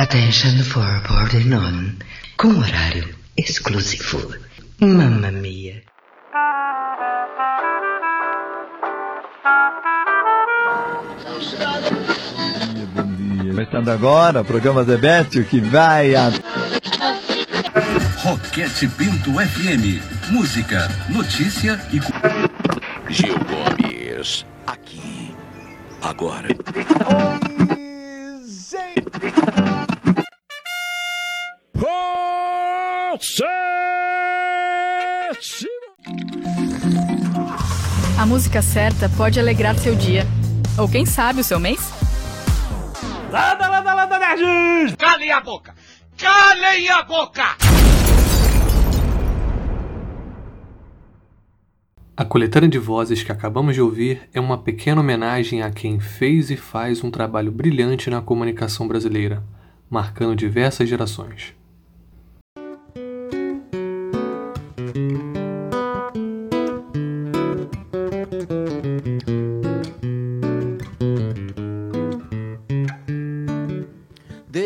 Attention for boarding on. Com horário exclusivo. Mamma mia. Bom dia. Começando agora, o programa Debete, que vai a... Roquete Pinto FM. Música, notícia e. Gil Gomes, aqui, agora. A música certa pode alegrar seu dia. Ou quem sabe o seu mês? Landa, landa, landa, nerds! Calem a boca! Calem a boca! A coletânea de vozes que acabamos de ouvir é uma pequena homenagem a quem fez e faz um trabalho brilhante na comunicação brasileira, marcando diversas gerações.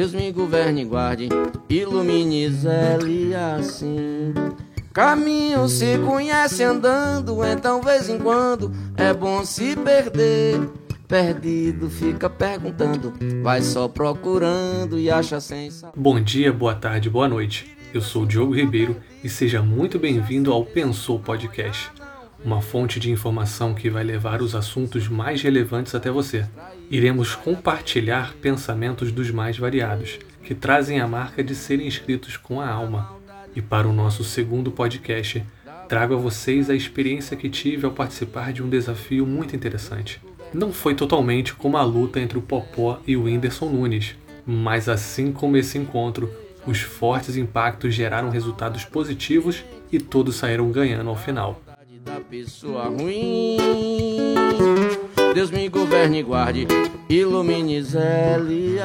Deus me governe e guarde, ilumine e zele assim. Caminho se conhece andando, então vez em quando é bom se perder. Perdido fica perguntando, vai só procurando e acha sem. Bom dia, boa tarde, boa noite. Eu sou Diogo Ribeiro e seja muito bem-vindo ao Pensou Podcast, uma fonte de informação que vai levar os assuntos mais relevantes até você. Iremos compartilhar pensamentos dos mais variados, que trazem a marca de serem escritos com a alma. E para o nosso segundo podcast, trago a vocês a experiência que tive ao participar de um desafio muito interessante. Não foi totalmente como a luta entre o Popó e o Whindersson Nunes, mas assim como esse encontro, os fortes impactos geraram resultados positivos e todos saíram ganhando ao final. Pessoa ruim, Deus me governe e guarde, ilumine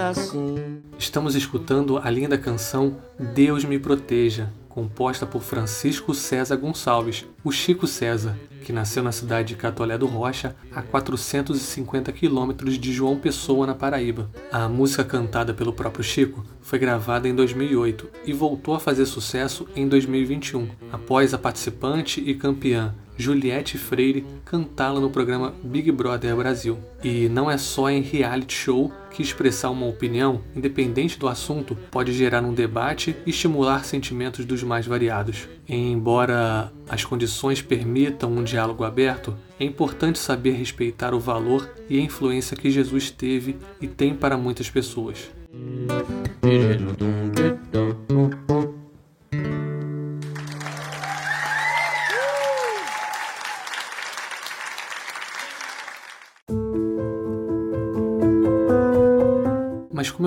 assim. Estamos escutando a linda canção Deus Me Proteja, composta por Francisco César Gonçalves, o Chico César, que nasceu na cidade de Catolé do Rocha, a 450 quilômetros de João Pessoa, na Paraíba. A música cantada pelo próprio Chico foi gravada em 2008 e voltou a fazer sucesso em 2021, após a participante e campeã Juliette Freire cantá-la no programa Big Brother Brasil. E não é só em reality show que expressar uma opinião, independente do assunto, pode gerar um debate e estimular sentimentos dos mais variados. Embora as condições permitam um diálogo aberto, é importante saber respeitar o valor e a influência que Jesus teve e tem para muitas pessoas.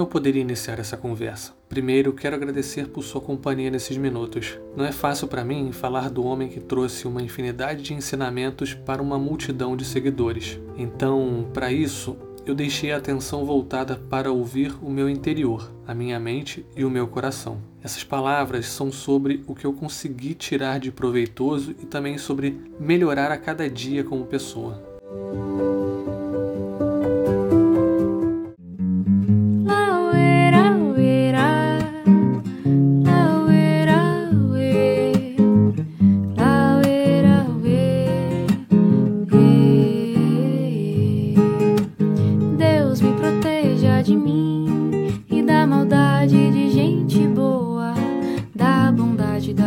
Poderia iniciar essa conversa? Primeiro, quero agradecer por sua companhia nesses minutos. Não é fácil para mim falar do homem que trouxe uma infinidade de ensinamentos para uma multidão de seguidores. Então, para isso, eu deixei a atenção voltada para ouvir o meu interior, a minha mente e o meu coração. Essas palavras são sobre o que eu consegui tirar de proveitoso e também sobre melhorar a cada dia como pessoa.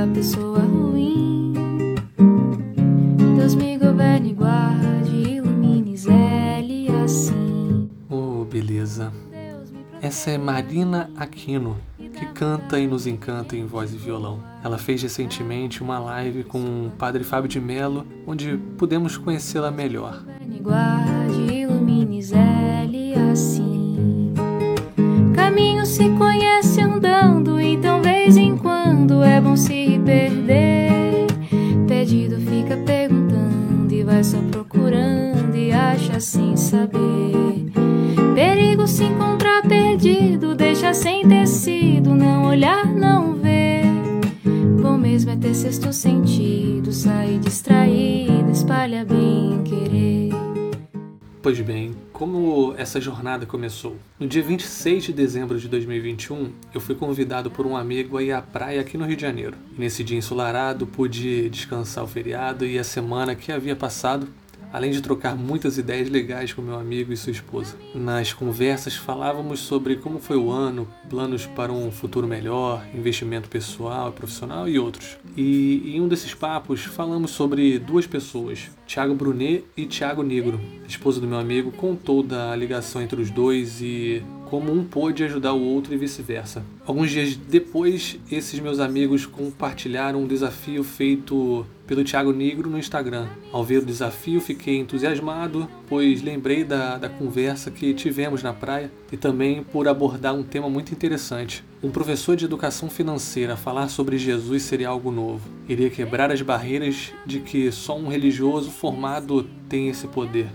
Pessoa ruim. Deus me governe guarde, ilumine, zele assim. Oh, beleza. Essa é Marina Aquino, que canta e nos encanta em voz e violão. Ela fez recentemente uma live com o Padre Fábio de Mello, onde pudemos conhecê-la melhor. Guarde, ilumine, zele assim. Caminho se conhece andando, então vez em quando é bom se perder. perdido fica perguntando e vai só procurando e acha sem saber. Perigo se encontrar perdido, deixa sem tecido, não olhar, não ver. Bom mesmo é ter sexto sentido, sair distraído, espalha bem querer. Pois bem, como essa jornada começou? No dia 26 de dezembro de 2021, eu fui convidado por um amigo a ir à praia aqui no Rio de Janeiro. Nesse dia ensolarado, pude descansar o feriado e a semana que havia passado além de trocar muitas ideias legais com meu amigo e sua esposa. Nas conversas falávamos sobre como foi o ano, planos para um futuro melhor, investimento pessoal e profissional e outros. E em um desses papos falamos sobre duas pessoas, Tiago Brunet e Tiago Negro. A esposa do meu amigo contou da ligação entre os dois e como um pôde ajudar o outro e vice-versa. Alguns dias depois, esses meus amigos compartilharam um desafio feito pelo Thiago Negro no Instagram. Ao ver o desafio, fiquei entusiasmado, pois lembrei da, da conversa que tivemos na praia e também por abordar um tema muito interessante. Um professor de educação financeira falar sobre Jesus seria algo novo. Iria quebrar as barreiras de que só um religioso formado tem esse poder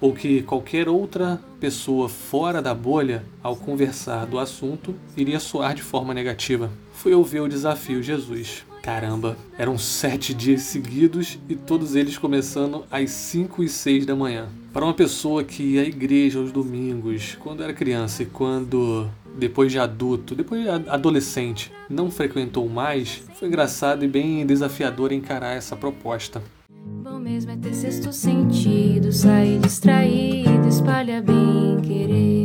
ou que qualquer outra pessoa fora da bolha, ao conversar do assunto, iria soar de forma negativa. Fui ouvir o desafio Jesus. Caramba, eram sete dias seguidos e todos eles começando às 5 e 6 da manhã. Para uma pessoa que ia à igreja aos domingos, quando era criança e quando, depois de adulto, depois de adolescente, não frequentou mais, foi engraçado e bem desafiador encarar essa proposta mesmo é ter sexto sentido, sair distraído, espalha bem querer.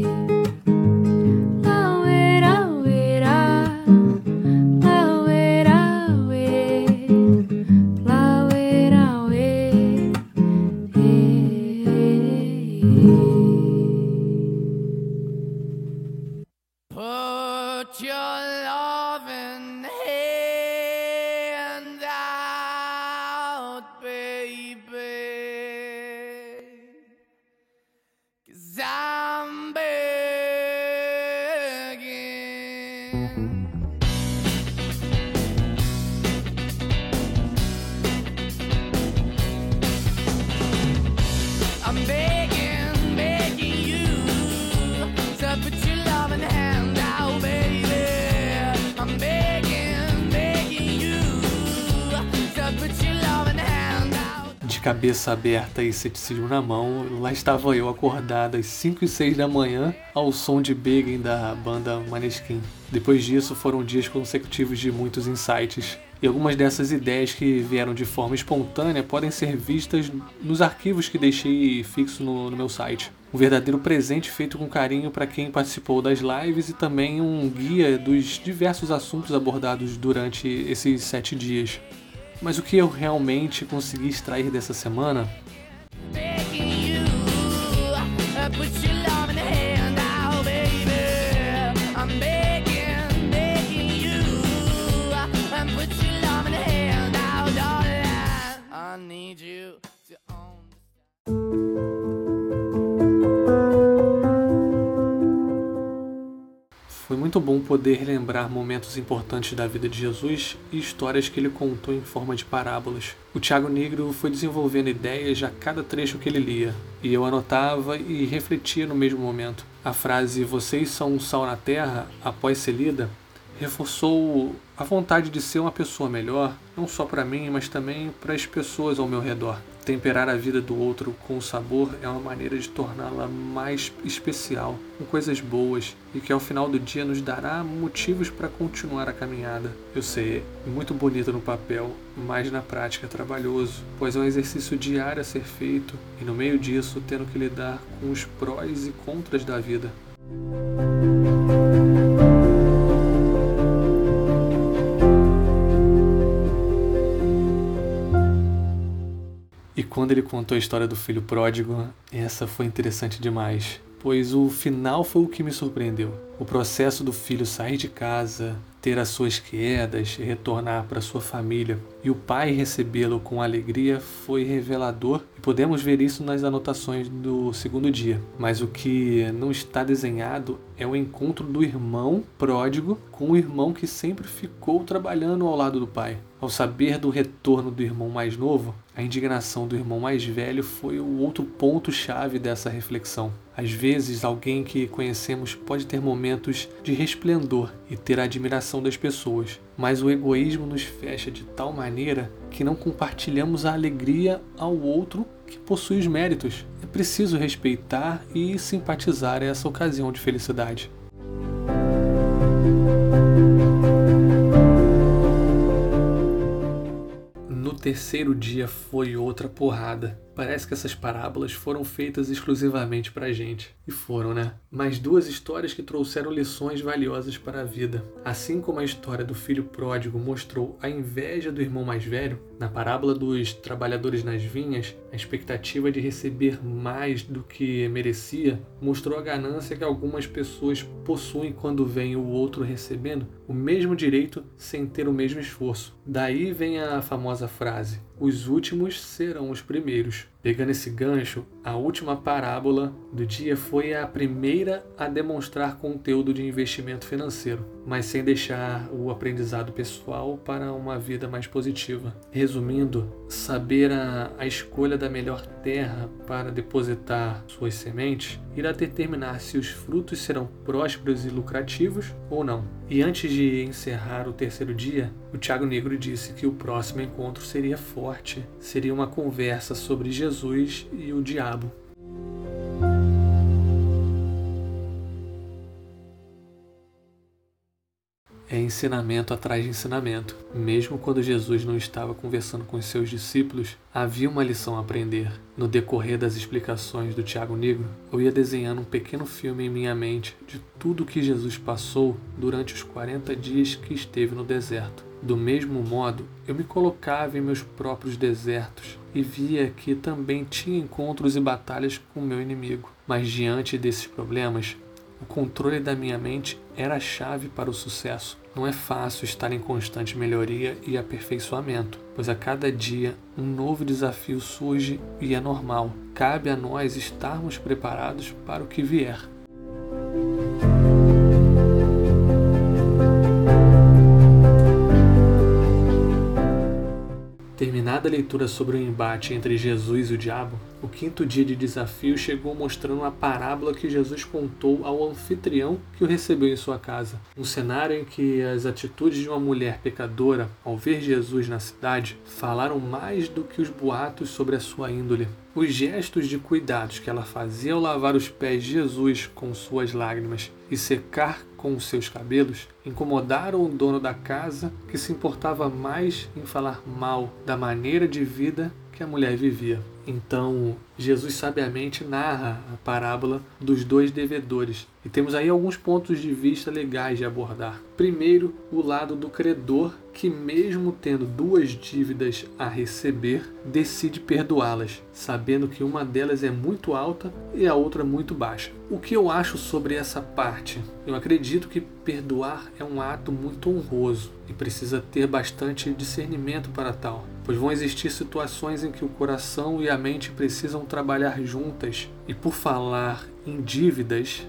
Cabeça aberta e ceticismo na mão, lá estava eu acordado às 5 e 6 da manhã ao som de Begin da banda Maneskin. Depois disso foram dias consecutivos de muitos insights. E algumas dessas ideias que vieram de forma espontânea podem ser vistas nos arquivos que deixei fixo no, no meu site. Um verdadeiro presente feito com carinho para quem participou das lives e também um guia dos diversos assuntos abordados durante esses sete dias. Mas o que eu realmente consegui extrair dessa semana muito bom poder relembrar momentos importantes da vida de Jesus e histórias que ele contou em forma de parábolas. O Tiago Negro foi desenvolvendo ideias a cada trecho que ele lia, e eu anotava e refletia no mesmo momento. A frase Vocês são um sal na terra, após ser lida, reforçou a vontade de ser uma pessoa melhor, não só para mim, mas também para as pessoas ao meu redor. Temperar a vida do outro com sabor é uma maneira de torná-la mais especial, com coisas boas e que ao final do dia nos dará motivos para continuar a caminhada. Eu sei, muito bonito no papel, mas na prática é trabalhoso, pois é um exercício diário a ser feito e no meio disso tendo que lidar com os prós e contras da vida. Quando ele contou a história do filho pródigo, essa foi interessante demais, pois o final foi o que me surpreendeu. O processo do filho sair de casa, ter as suas quedas, retornar para sua família e o pai recebê-lo com alegria foi revelador e podemos ver isso nas anotações do segundo dia. Mas o que não está desenhado é o encontro do irmão pródigo com o irmão que sempre ficou trabalhando ao lado do pai. Ao saber do retorno do irmão mais novo, a indignação do irmão mais velho foi o outro ponto-chave dessa reflexão. Às vezes, alguém que conhecemos pode ter momentos de resplendor e ter a admiração das pessoas, mas o egoísmo nos fecha de tal maneira que não compartilhamos a alegria ao outro que possui os méritos. É preciso respeitar e simpatizar essa ocasião de felicidade. No terceiro dia foi outra porrada. Parece que essas parábolas foram feitas exclusivamente para a gente. E foram, né? Mas duas histórias que trouxeram lições valiosas para a vida. Assim como a história do filho pródigo mostrou a inveja do irmão mais velho, na parábola dos trabalhadores nas vinhas, a expectativa de receber mais do que merecia mostrou a ganância que algumas pessoas possuem quando vem o outro recebendo o mesmo direito sem ter o mesmo esforço. Daí vem a famosa frase: os últimos serão os primeiros. Pegando esse gancho, a última parábola do dia foi a primeira a demonstrar conteúdo de investimento financeiro, mas sem deixar o aprendizado pessoal para uma vida mais positiva. Resumindo, saber a, a escolha da melhor terra para depositar suas sementes irá determinar se os frutos serão prósperos e lucrativos ou não. E antes de encerrar o terceiro dia, o Tiago Negro disse que o próximo encontro seria forte, seria uma conversa sobre Jesus e o diabo. é ensinamento atrás de ensinamento. Mesmo quando Jesus não estava conversando com os seus discípulos, havia uma lição a aprender. No decorrer das explicações do Tiago Negro, eu ia desenhando um pequeno filme em minha mente de tudo o que Jesus passou durante os 40 dias que esteve no deserto. Do mesmo modo, eu me colocava em meus próprios desertos e via que também tinha encontros e batalhas com meu inimigo. Mas diante desses problemas, o controle da minha mente era a chave para o sucesso. Não é fácil estar em constante melhoria e aperfeiçoamento, pois a cada dia um novo desafio surge e é normal. Cabe a nós estarmos preparados para o que vier. Terminada a leitura sobre o embate entre Jesus e o diabo, o quinto dia de desafio chegou mostrando a parábola que Jesus contou ao anfitrião que o recebeu em sua casa. Um cenário em que as atitudes de uma mulher pecadora, ao ver Jesus na cidade, falaram mais do que os boatos sobre a sua índole. Os gestos de cuidados que ela fazia ao lavar os pés de Jesus com suas lágrimas e secar com seus cabelos incomodaram o dono da casa que se importava mais em falar mal da maneira de vida que a mulher vivia. Então, Jesus sabiamente narra a parábola dos dois devedores. E temos aí alguns pontos de vista legais de abordar. Primeiro, o lado do credor, que, mesmo tendo duas dívidas a receber, decide perdoá-las, sabendo que uma delas é muito alta e a outra muito baixa. O que eu acho sobre essa parte? Eu acredito que perdoar é um ato muito honroso e precisa ter bastante discernimento para tal, pois vão existir situações em que o coração e a mente precisam trabalhar juntas. E por falar em dívidas,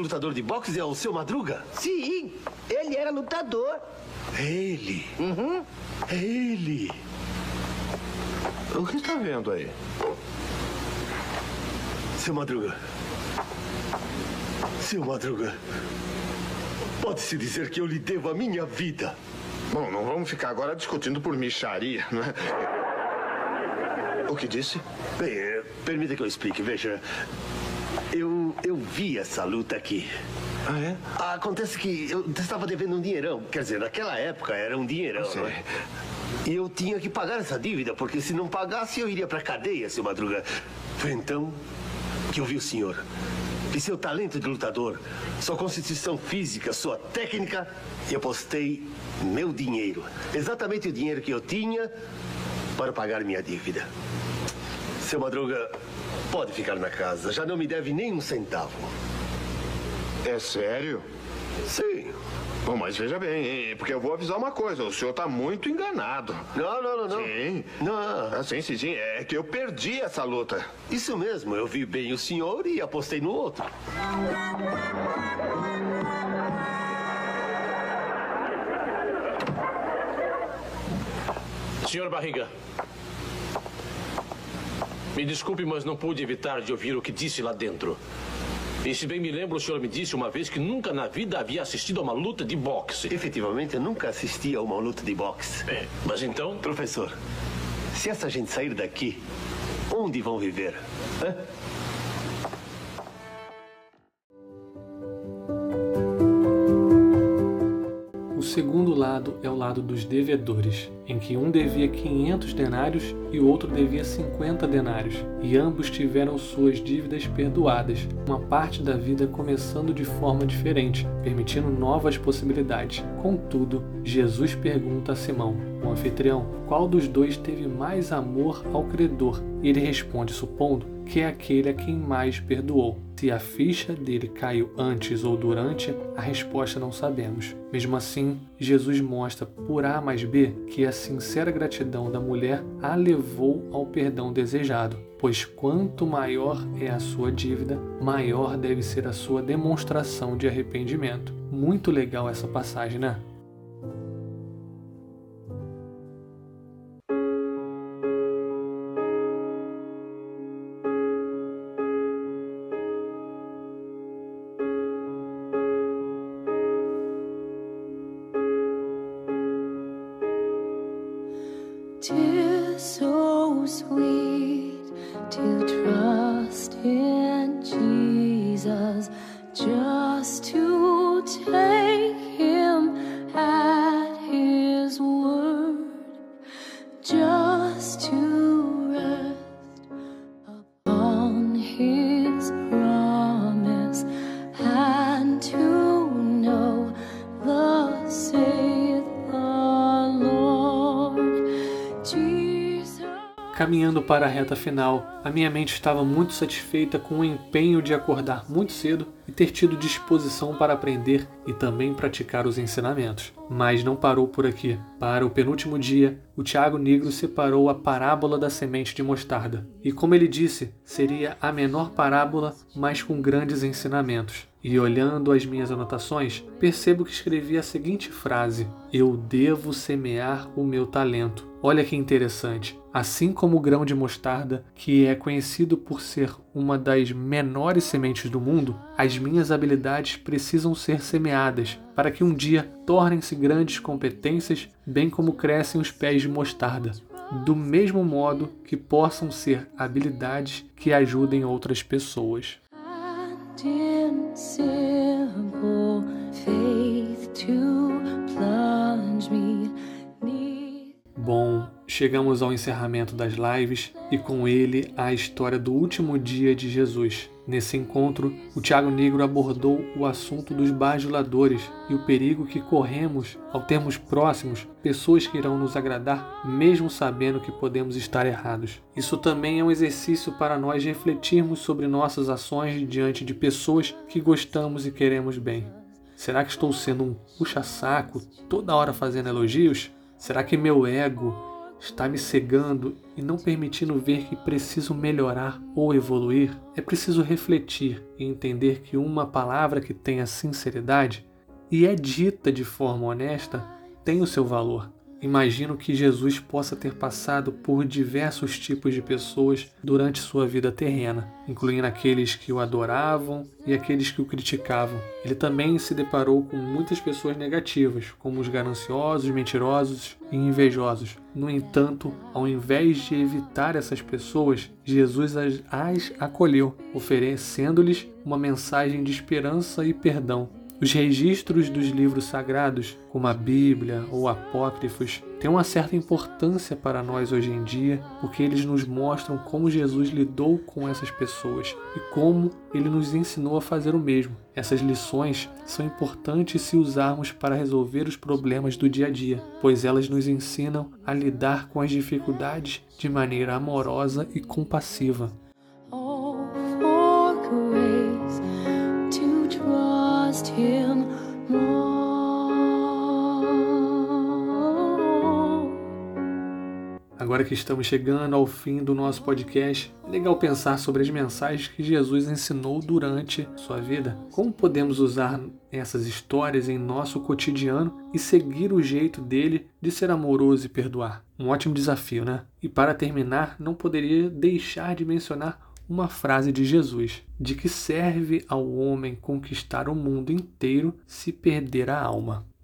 lutador de boxe é o seu Madruga? Sim, ele era lutador. É ele? Uhum. É ele! O que está vendo aí? Seu Madruga. Seu Madruga. Pode-se dizer que eu lhe devo a minha vida. Bom, não vamos ficar agora discutindo por micharia, não é? O que disse? Bem, eh, permita que eu explique. Veja, eu, eu vi essa luta aqui. Ah, é? Acontece que eu estava devendo um dinheirão. Quer dizer, naquela época era um dinheirão, não é? E eu tinha que pagar essa dívida, porque se não pagasse eu iria pra cadeia, seu Madruga. Foi então que eu vi o senhor. E seu talento de lutador, sua constituição física, sua técnica, e apostei meu dinheiro. Exatamente o dinheiro que eu tinha para pagar minha dívida. Seu Madruga, pode ficar na casa. Já não me deve nem um centavo. É sério? Sim. Bom, mas veja bem, hein, porque eu vou avisar uma coisa, o senhor tá muito enganado. Não, não, não, não. Sim. Não. Ah, sim, sim, sim. É que eu perdi essa luta. Isso mesmo, eu vi bem o senhor e apostei no outro. Senhor Barriga, me desculpe, mas não pude evitar de ouvir o que disse lá dentro. E se bem me lembro, o senhor me disse uma vez que nunca na vida havia assistido a uma luta de boxe. Efetivamente, eu nunca assisti a uma luta de boxe. É, mas então? Professor, se essa gente sair daqui, onde vão viver? Hã? Segundo lado é o lado dos devedores, em que um devia 500 denários e o outro devia 50 denários, e ambos tiveram suas dívidas perdoadas, uma parte da vida começando de forma diferente, permitindo novas possibilidades. Contudo, Jesus pergunta a Simão, o anfitrião, qual dos dois teve mais amor ao credor, e ele responde supondo que é aquele a quem mais perdoou. Se a ficha dele caiu antes ou durante, a resposta não sabemos. Mesmo assim, Jesus mostra por A mais B que a sincera gratidão da mulher a levou ao perdão desejado, pois quanto maior é a sua dívida, maior deve ser a sua demonstração de arrependimento. Muito legal essa passagem, né? Sweet to trust in Jesus, just to take him at his word, just to rest upon his promise and to know the saith the Lord. Caminhando para a reta final, a minha mente estava muito satisfeita com o empenho de acordar muito cedo e ter tido disposição para aprender e também praticar os ensinamentos. Mas não parou por aqui. Para o penúltimo dia, o Tiago Negro separou a parábola da semente de mostarda. E como ele disse, seria a menor parábola, mas com grandes ensinamentos. E olhando as minhas anotações, percebo que escrevi a seguinte frase: Eu devo semear o meu talento. Olha que interessante. Assim como o grão de mostarda, que é conhecido por ser uma das menores sementes do mundo, as minhas habilidades precisam ser semeadas para que um dia tornem-se grandes competências, bem como crescem os pés de mostarda. Do mesmo modo que possam ser habilidades que ajudem outras pessoas. in Bom, chegamos ao encerramento das lives e com ele a história do último dia de Jesus. Nesse encontro, o Tiago Negro abordou o assunto dos bajuladores e o perigo que corremos ao termos próximos pessoas que irão nos agradar, mesmo sabendo que podemos estar errados. Isso também é um exercício para nós refletirmos sobre nossas ações diante de pessoas que gostamos e queremos bem. Será que estou sendo um puxa-saco, toda hora fazendo elogios? Será que meu ego está me cegando e não permitindo ver que preciso melhorar ou evoluir? É preciso refletir e entender que uma palavra que tenha sinceridade e é dita de forma honesta tem o seu valor. Imagino que Jesus possa ter passado por diversos tipos de pessoas durante sua vida terrena, incluindo aqueles que o adoravam e aqueles que o criticavam. Ele também se deparou com muitas pessoas negativas, como os gananciosos, mentirosos e invejosos. No entanto, ao invés de evitar essas pessoas, Jesus as, acolheu, oferecendo-lhes uma mensagem de esperança e perdão. Os registros dos livros sagrados, como a Bíblia ou apócrifos, têm uma certa importância para nós hoje em dia, porque eles nos mostram como Jesus lidou com essas pessoas e como ele nos ensinou a fazer o mesmo. Essas lições são importantes se usarmos para resolver os problemas do dia a dia, pois elas nos ensinam a lidar com as dificuldades de maneira amorosa e compassiva. Agora que estamos chegando ao fim do nosso podcast, é legal pensar sobre as mensagens que Jesus ensinou durante sua vida. Como podemos usar essas histórias em nosso cotidiano e seguir o jeito dele de ser amoroso e perdoar? Um ótimo desafio, né? E para terminar, não poderia deixar de mencionar uma frase de Jesus: De que serve ao homem conquistar o mundo inteiro se perder a alma?